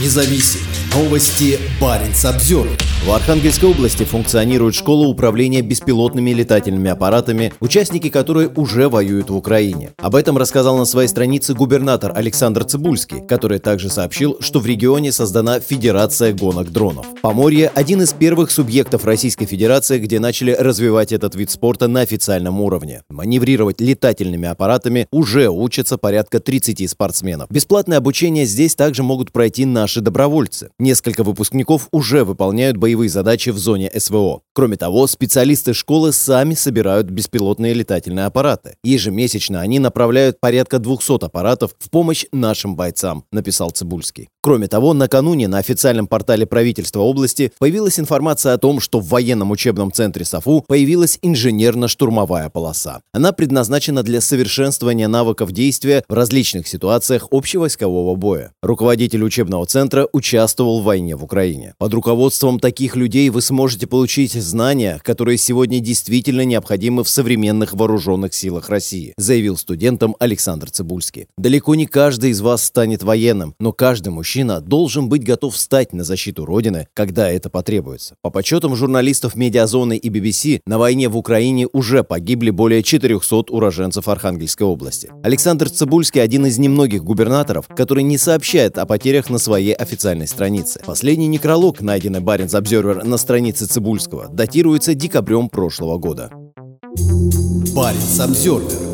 независим. Новости Баренц обзор. В Архангельской области функционирует школа управления беспилотными летательными аппаратами, участники которой уже воюют в Украине. Об этом рассказал на своей странице губернатор Александр Цибульский, который также сообщил, что в регионе создана Федерация гонок дронов. Поморье – один из первых субъектов Российской Федерации, где начали развивать этот вид спорта на официальном уровне. Маневрировать летательными аппаратами уже учатся порядка 30 спортсменов. Бесплатное обучение здесь также могут пройти наши добровольцы. Несколько выпускников уже выполняют боевые задачи в зоне СВО. Кроме того, специалисты школы сами собирают беспилотные летательные аппараты. Ежемесячно они направляют порядка 200 аппаратов в помощь нашим бойцам, написал Цибульский. Кроме того, накануне на официальном портале правительства области появилась информация о том, что в военном учебном центре САФУ появилась инженерно-штурмовая полоса. Она предназначена для совершенствования навыков действия в различных ситуациях общевойскового боя. Руководитель учебного центра участвовал в войне в Украине. Под руководством таких людей вы сможете получить знания, которые сегодня действительно необходимы в современных вооруженных силах России, заявил студентам Александр Цибульский. Далеко не каждый из вас станет военным, но каждый мужчина должен быть готов встать на защиту Родины, когда это потребуется. По подсчетам журналистов Медиазоны и BBC, на войне в Украине уже погибли более 400 уроженцев Архангельской области. Александр Цибульский один из немногих губернаторов, который не сообщает о потерях на своей официальной странице. Последний некролог, найденный Баренц Обзервер на странице Цибульского, датируется декабрем прошлого года. Баренц Обзервер